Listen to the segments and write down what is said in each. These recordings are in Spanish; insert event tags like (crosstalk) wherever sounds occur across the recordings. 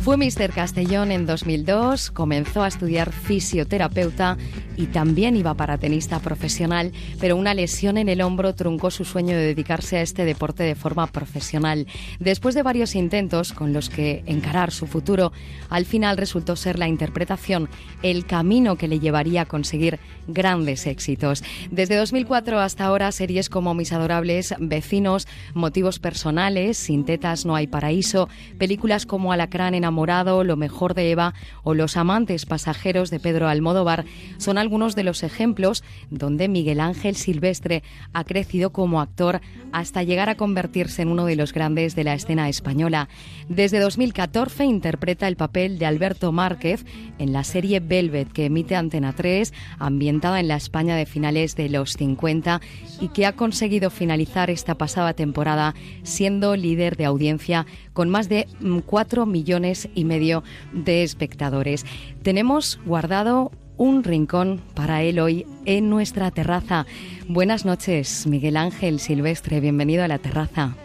Fue Mr. Castellón en 2002, comenzó a estudiar fisioterapeuta y también iba para tenista profesional, pero una lesión en el hombro truncó su sueño de dedicarse a este deporte de forma profesional. Después de varios intentos con los que encarar su futuro, al final resultó ser la interpretación el camino que le llevaría a conseguir grandes éxitos. Desde 2004 hasta ahora, series como Mis adorables vecinos, Motivos personales, Sin tetas no hay paraíso, películas como Alacrán Lo mejor de Eva o Los amantes pasajeros de Pedro Almodóvar son algunos de los ejemplos donde Miguel Ángel Silvestre ha crecido como actor hasta llegar a convertirse en uno de los grandes de la escena española. Desde 2014 interpreta el papel de Alberto Márquez en la serie Velvet que emite Antena 3, ambientada en la España de finales de los 50 y que ha conseguido finalizar esta pasada temporada siendo líder de audiencia con más de 4 mm, millones y medio de espectadores. Tenemos guardado un rincón para él hoy en nuestra terraza. Buenas noches, Miguel Ángel Silvestre, bienvenido a la terraza.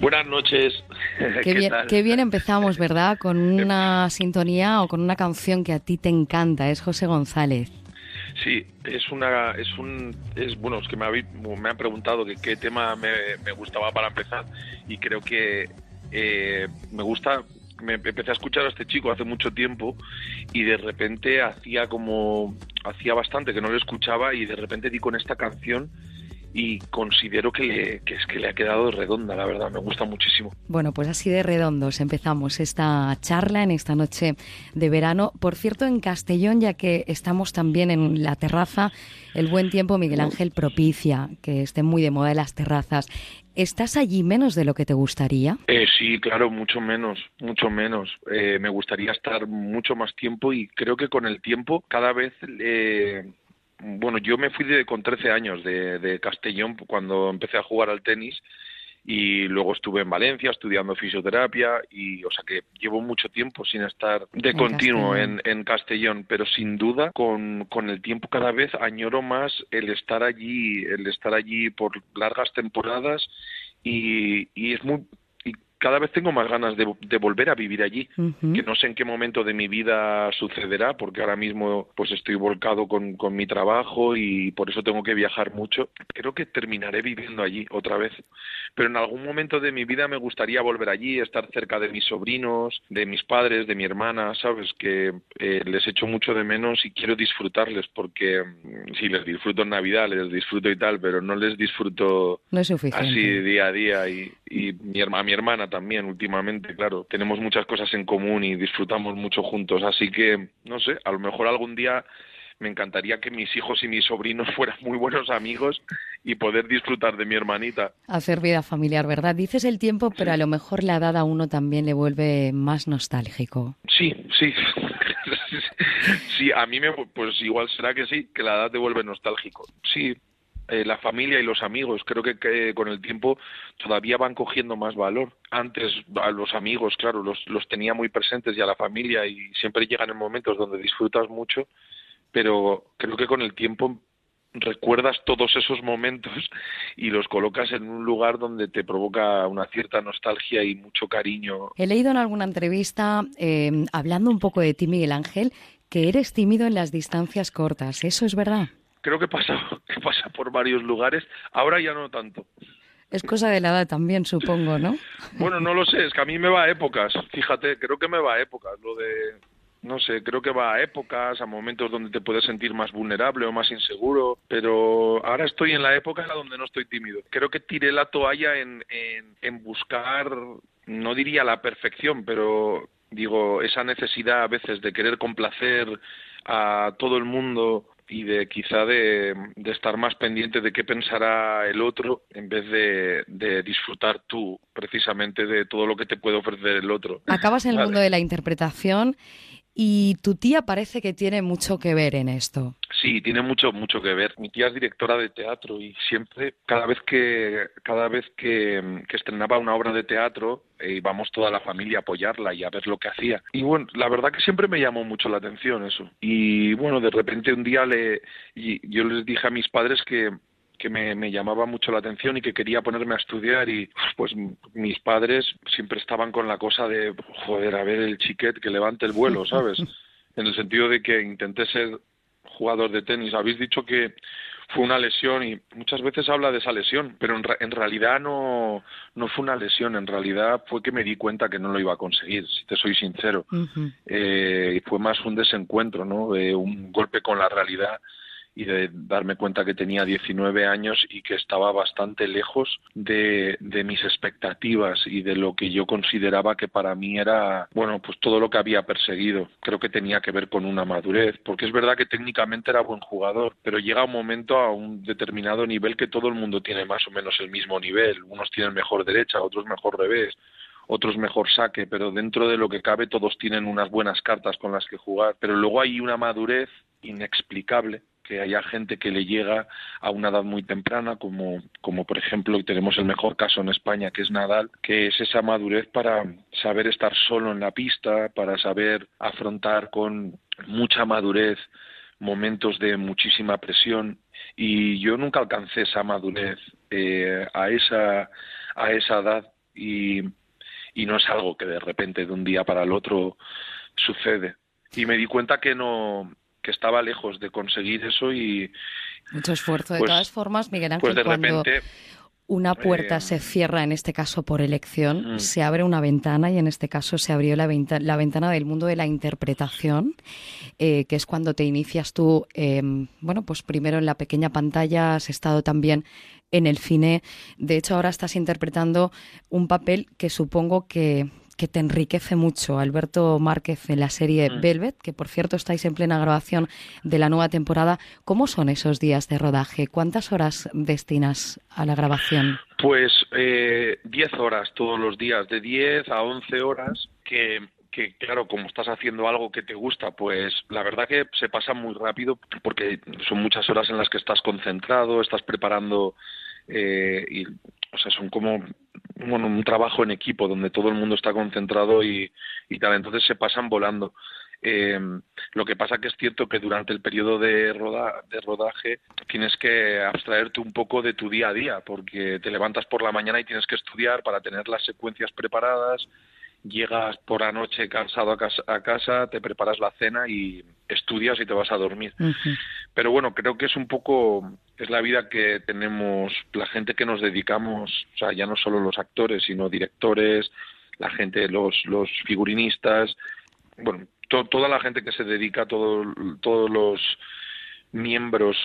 Buenas noches. (laughs) Qué, bien, qué bien empezamos, ¿verdad? Con una sintonía o con una canción que a ti te encanta, es José González. Sí, es una, es un, es bueno, es que me, me han preguntado que qué tema me, gustaba para empezar y creo que eh, me gusta, me empecé a escuchar a este chico hace mucho tiempo y de repente hacía como, hacía bastante que no lo escuchaba y de repente di con esta canción y considero que, es que le ha quedado redonda, la verdad, me gusta muchísimo. Bueno, pues así de redondos empezamos esta charla en esta noche de verano. Por cierto, en Castellón, ya que estamos también en la terraza, el buen tiempo Miguel Ángel propicia que esté muy de moda las terrazas. ¿Estás allí menos de lo que te gustaría? Eh, sí, claro, mucho menos, mucho menos. Eh, me gustaría estar mucho más tiempo y creo que con el tiempo cada vez eh, bueno, yo me fui de, con 13 años de, Castellón cuando empecé a jugar al tenis y luego estuve en Valencia estudiando fisioterapia y o sea que llevo mucho tiempo sin estar de continuo En, en, Castellón pero sin duda con, con el tiempo cada vez añoro más el estar allí el estar allí por largas temporadas y, y es muy cada vez tengo más ganas de, volver a vivir allí, que no sé en qué momento de mi vida sucederá, porque ahora mismo pues estoy volcado con, con, mi trabajo y por eso tengo que viajar mucho. Creo que terminaré viviendo allí otra vez, pero en algún momento de mi vida me gustaría volver allí, estar cerca de mis sobrinos, de mis padres, de mi hermana, sabes que eh, les echo mucho de menos y quiero disfrutarles porque mm, sí les disfruto en Navidad, les disfruto y tal, pero no les disfruto así día a día. Y, y mi, a mi hermana también últimamente, claro, tenemos muchas cosas en común y disfrutamos mucho juntos, así que, no sé, a lo mejor algún día me encantaría que mis hijos y mis sobrinos (laughs) fueran muy buenos amigos y poder disfrutar de mi hermanita. Hacer vida familiar, ¿verdad? Dices el tiempo, pero a lo mejor la edad a uno también le vuelve más nostálgico. Sí, sí. (laughs) sí, a mí me, pues igual será que sí, que la edad te vuelve nostálgico. Sí, eh, la familia y los amigos. Creo que, con el tiempo todavía van cogiendo más valor. Antes a los amigos, claro, los, los tenía muy presentes y a la familia y siempre llegan en momentos donde disfrutas mucho, pero creo que con el tiempo recuerdas todos esos momentos y los colocas en un lugar donde te provoca una cierta nostalgia y mucho cariño. He leído en alguna entrevista, eh, hablando un poco de ti, Miguel Ángel, que eres tímido en las distancias cortas. ¿Eso es verdad? Creo que pasa, (laughs) que pasa por varios lugares. Ahora ya no tanto. Es cosa de la edad también, supongo, ¿no? (laughs) Bueno, no lo sé, es que a mí me va a épocas, fíjate, creo que me va a épocas, lo de, no sé, creo que va a épocas, a momentos donde te puedes sentir más vulnerable o más inseguro, pero ahora estoy en la época donde no estoy tímido. Creo que tiré la toalla en, en, en buscar, no diría la perfección, pero digo, esa necesidad a veces de querer complacer a todo el mundo y de quizá de, estar más pendiente de qué pensará el otro en vez de, disfrutar tú precisamente de todo lo que te puede ofrecer el otro. Acabas en el mundo de la interpretación y tu tía parece que tiene mucho que ver en esto. Sí, tiene mucho mucho que ver. Mi tía es directora de teatro y siempre cada vez que cada vez que, estrenaba una obra de teatro eh, íbamos toda la familia a apoyarla y a ver lo que hacía. Y bueno, la verdad que siempre me llamó mucho la atención eso. Y bueno, de repente un día le y yo les dije a mis padres que que me, me, llamaba mucho la atención y que quería ponerme a estudiar y pues mis padres siempre estaban con la cosa de joder a ver el chiquet que levante el vuelo sabes (laughs) en el sentido de que intenté ser jugador de tenis habéis dicho que fue una lesión y muchas veces habla de esa lesión, pero en, en, realidad no, no fue una lesión, en realidad fue que me di cuenta que no lo iba a conseguir, si te soy sincero. eh, y fue más un desencuentro, ¿no? Eh, un golpe con la realidad y de darme cuenta que tenía 19 años y que estaba bastante lejos de, de, mis expectativas y de lo que yo consideraba que para mí era, bueno, pues todo lo que había perseguido. Creo que tenía que ver con una madurez, porque es verdad que técnicamente era buen jugador, pero llega un momento a un determinado nivel que todo el mundo tiene más o menos el mismo nivel. Unos tienen mejor derecha, otros mejor revés otros mejor saque, pero dentro de lo que cabe todos tienen unas buenas cartas con las que jugar. Pero luego hay una madurez inexplicable que haya gente que le llega a una edad muy temprana, como, como por ejemplo, y tenemos el mejor caso en España, que es Nadal, que es esa madurez para saber estar solo en la pista, para saber afrontar con mucha madurez momentos de muchísima presión. Y yo nunca alcancé esa madurez eh, a esa a esa edad y, y no es algo que de repente de un día para el otro sucede. Y me di cuenta que no que estaba lejos de conseguir eso y mucho esfuerzo de pues, todas formas Miguel Ángel pues de cuando repente, una puerta eh, se cierra en este caso por elección mm. se abre una ventana y en este caso se abrió la, venta la ventana del mundo de la interpretación eh, que es cuando te inicias tú eh, bueno pues primero en la pequeña pantalla has estado también en el cine de hecho ahora estás interpretando un papel que supongo que que te enriquece mucho, Alberto Márquez, en la serie Mm. Velvet, que por cierto estáis en plena grabación de la nueva temporada. ¿Cómo son esos días de rodaje? ¿Cuántas horas destinas a la grabación? Pues eh, 10 horas todos los días, de 10 a 11 horas, que, que claro, como estás haciendo algo que te gusta, pues la verdad que se pasa muy rápido porque son muchas horas en las que estás concentrado, estás preparando eh, y, o sea, son como bueno, un trabajo en equipo donde todo el mundo está concentrado y, y tal, entonces se pasan volando. Eh, lo que pasa que es cierto que durante el periodo de, de rodaje tienes que abstraerte un poco de tu día a día, porque te levantas por la mañana y tienes que estudiar para tener las secuencias preparadas, llegas por la noche cansado a casa, a casa, te preparas la cena y estudias y te vas a dormir. Uh -huh. Pero bueno, creo que es un poco, es la vida que tenemos la gente que nos dedicamos, o sea, ya no solo los actores, sino directores, la gente, los, los figurinistas, bueno, to, toda la gente que se dedica, todo, todos los miembros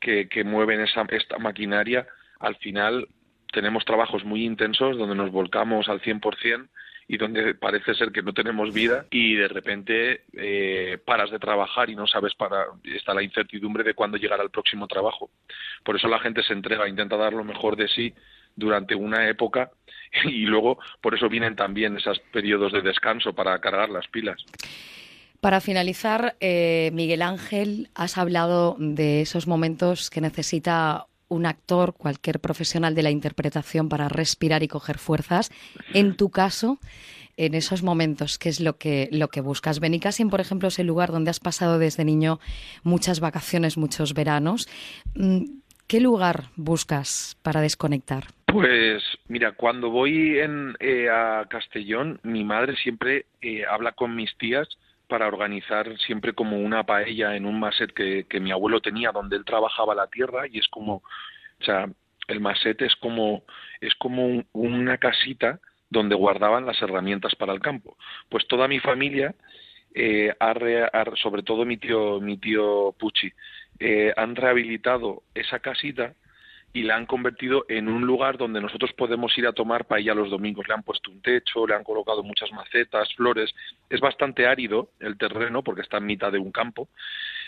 que, que mueven esa, esta maquinaria, al final tenemos trabajos muy intensos donde nos volcamos al 100% y donde parece ser que no tenemos vida y de repente eh, paras de trabajar y no sabes para está la incertidumbre de cuándo llegará el próximo trabajo. Por eso la gente se entrega intenta dar lo mejor de sí durante una época (laughs) y luego por eso vienen también esos periodos de descanso para cargar las pilas. Para finalizar, eh, Miguel Ángel, has hablado de esos momentos que necesita un actor, cualquier profesional de la interpretación para respirar y coger fuerzas. En tu caso, en esos momentos, ¿qué es lo que, lo que buscas? Benicassim, por ejemplo, es el lugar donde has pasado desde niño muchas vacaciones, muchos veranos. ¿Qué lugar buscas para desconectar? Pues mira, cuando voy eh, a Castellón, mi madre siempre eh, habla con mis tías para organizar siempre como una paella en un maset que, que, mi abuelo tenía donde él trabajaba la tierra y es como, o sea, el maset es como, es como un, una casita donde guardaban las herramientas para el campo. Pues toda mi familia, eh, ha re, sobre todo mi tío, mi tío Pucci, eh, han rehabilitado esa casita y la han convertido en un lugar donde nosotros podemos ir a tomar paella los domingos. Le han puesto un techo, le han colocado muchas macetas, flores. Es bastante árido el terreno porque está en mitad de un campo,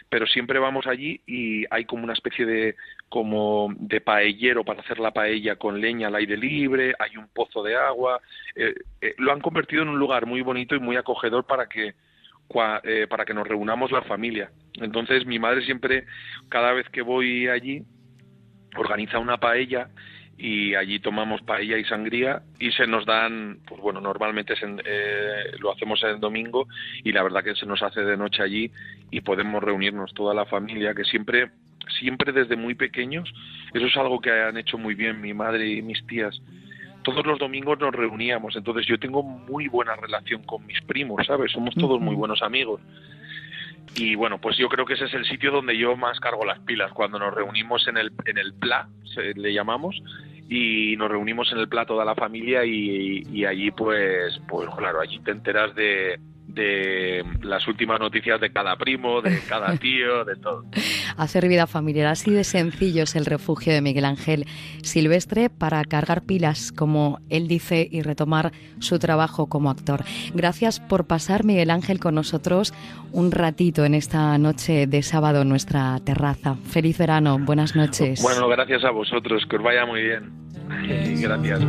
pero siempre vamos allí y hay como una especie de como de paellero para hacer la paella con leña al aire libre, hay un pozo de agua. Eh, eh, lo han convertido en un lugar muy bonito y muy acogedor para que eh, para que nos reunamos la familia. Entonces mi madre siempre, cada vez que voy allí, organiza una paella y allí tomamos paella y sangría y se nos dan, pues bueno, normalmente se, eh, lo hacemos el domingo y la verdad que se nos hace de noche allí y podemos reunirnos toda la familia, que siempre siempre desde muy pequeños, eso es algo que han hecho muy bien mi madre y mis tías. Todos los domingos nos reuníamos, entonces yo tengo muy buena relación con mis primos, ¿sabes? Somos todos muy buenos amigos. Y bueno, pues yo creo que ese es el sitio donde yo más cargo las pilas, cuando nos reunimos en el, en el PLA, le llamamos, y nos reunimos en el PLA toda la familia y, y allí pues, pues claro, allí te enteras de, de las últimas noticias de cada primo, de cada tío, de todo. (laughs) Hacer vida familiar, así de sencillo es el refugio de Miguel Ángel Silvestre para cargar pilas, como él dice, y retomar su trabajo como actor. Gracias por pasar, Miguel Ángel, con nosotros un ratito en esta noche de sábado en nuestra terraza. Feliz verano, buenas noches. Bueno, gracias a vosotros, que os vaya muy bien. Gracias,